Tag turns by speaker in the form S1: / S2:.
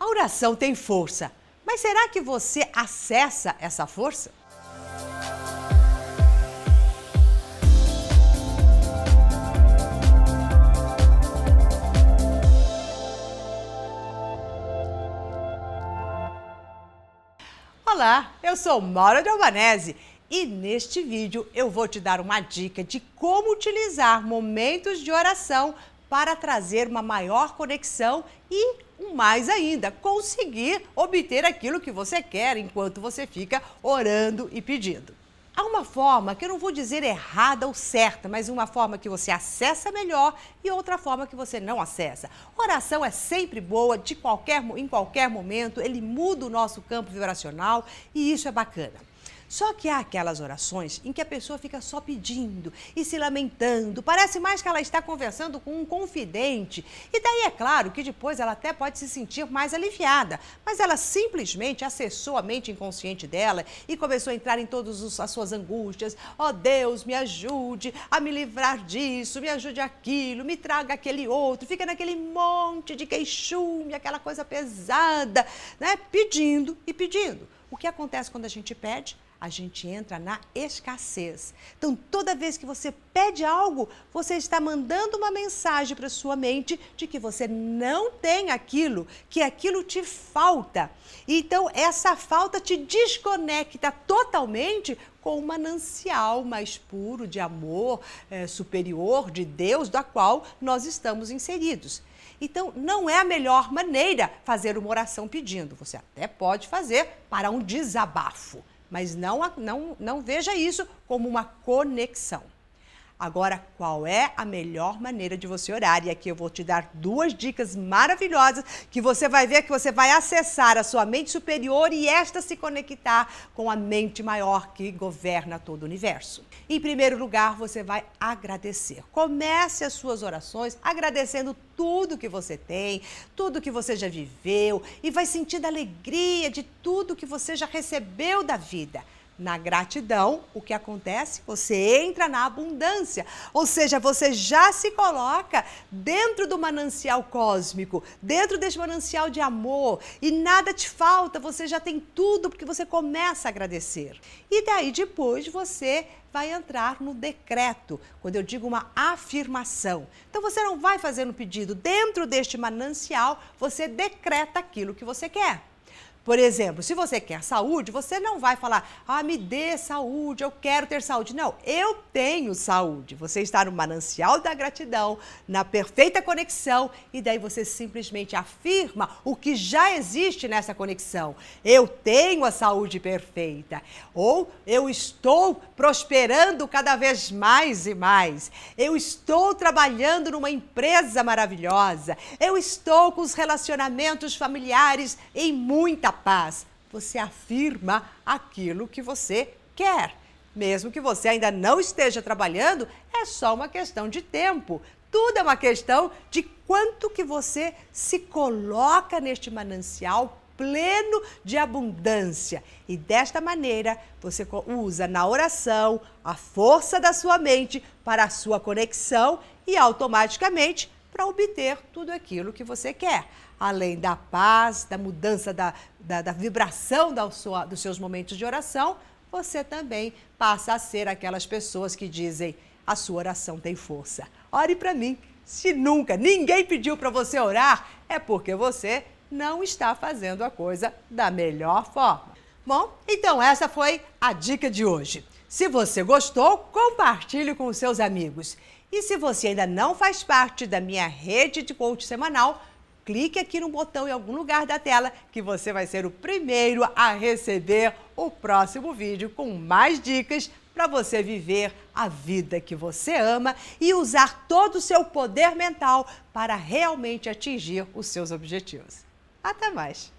S1: A oração tem força, mas será que você acessa essa força? Olá, eu sou Maura de Albanese e neste vídeo eu vou te dar uma dica de como utilizar momentos de oração para trazer uma maior conexão e, mais ainda, conseguir obter aquilo que você quer enquanto você fica orando e pedindo. Há uma forma que eu não vou dizer errada ou certa, mas uma forma que você acessa melhor e outra forma que você não acessa. Oração é sempre boa, de qualquer, em qualquer momento, ele muda o nosso campo vibracional e isso é bacana. Só que há aquelas orações em que a pessoa fica só pedindo e se lamentando, parece mais que ela está conversando com um confidente. E daí é claro que depois ela até pode se sentir mais aliviada, mas ela simplesmente acessou a mente inconsciente dela e começou a entrar em todas as suas angústias. Ó oh, Deus, me ajude a me livrar disso, me ajude aquilo, me traga aquele outro. Fica naquele monte de queixume, aquela coisa pesada, né? Pedindo e pedindo. O que acontece quando a gente pede? A gente entra na escassez. Então, toda vez que você pede algo, você está mandando uma mensagem para sua mente de que você não tem aquilo, que aquilo te falta. Então, essa falta te desconecta totalmente com o manancial mais puro de amor é, superior de Deus, da qual nós estamos inseridos. Então, não é a melhor maneira fazer uma oração pedindo. Você até pode fazer para um desabafo mas não, não, não veja isso como uma conexão. Agora, qual é a melhor maneira de você orar? E aqui eu vou te dar duas dicas maravilhosas que você vai ver que você vai acessar a sua mente superior e esta se conectar com a mente maior que governa todo o universo. Em primeiro lugar, você vai agradecer. Comece as suas orações agradecendo tudo que você tem, tudo que você já viveu e vai sentindo alegria de tudo que você já recebeu da vida. Na gratidão, o que acontece? Você entra na abundância, ou seja, você já se coloca dentro do manancial cósmico, dentro desse manancial de amor, e nada te falta, você já tem tudo porque você começa a agradecer. E daí depois você vai entrar no decreto, quando eu digo uma afirmação. Então você não vai fazer um pedido, dentro deste manancial, você decreta aquilo que você quer. Por exemplo, se você quer saúde, você não vai falar, ah, me dê saúde, eu quero ter saúde. Não, eu tenho saúde. Você está no manancial da gratidão, na perfeita conexão, e daí você simplesmente afirma o que já existe nessa conexão. Eu tenho a saúde perfeita. Ou eu estou prosperando cada vez mais e mais. Eu estou trabalhando numa empresa maravilhosa. Eu estou com os relacionamentos familiares em muita você afirma aquilo que você quer. Mesmo que você ainda não esteja trabalhando, é só uma questão de tempo. Tudo é uma questão de quanto que você se coloca neste manancial pleno de abundância. E desta maneira, você usa na oração a força da sua mente para a sua conexão e automaticamente para obter tudo aquilo que você quer. Além da paz, da mudança da, da, da vibração da sua, dos seus momentos de oração, você também passa a ser aquelas pessoas que dizem: a sua oração tem força. Ore para mim. Se nunca ninguém pediu para você orar, é porque você não está fazendo a coisa da melhor forma. Bom, então essa foi a dica de hoje. Se você gostou, compartilhe com os seus amigos. E se você ainda não faz parte da minha rede de coach semanal, clique aqui no botão em algum lugar da tela que você vai ser o primeiro a receber o próximo vídeo com mais dicas para você viver a vida que você ama e usar todo o seu poder mental para realmente atingir os seus objetivos. Até mais!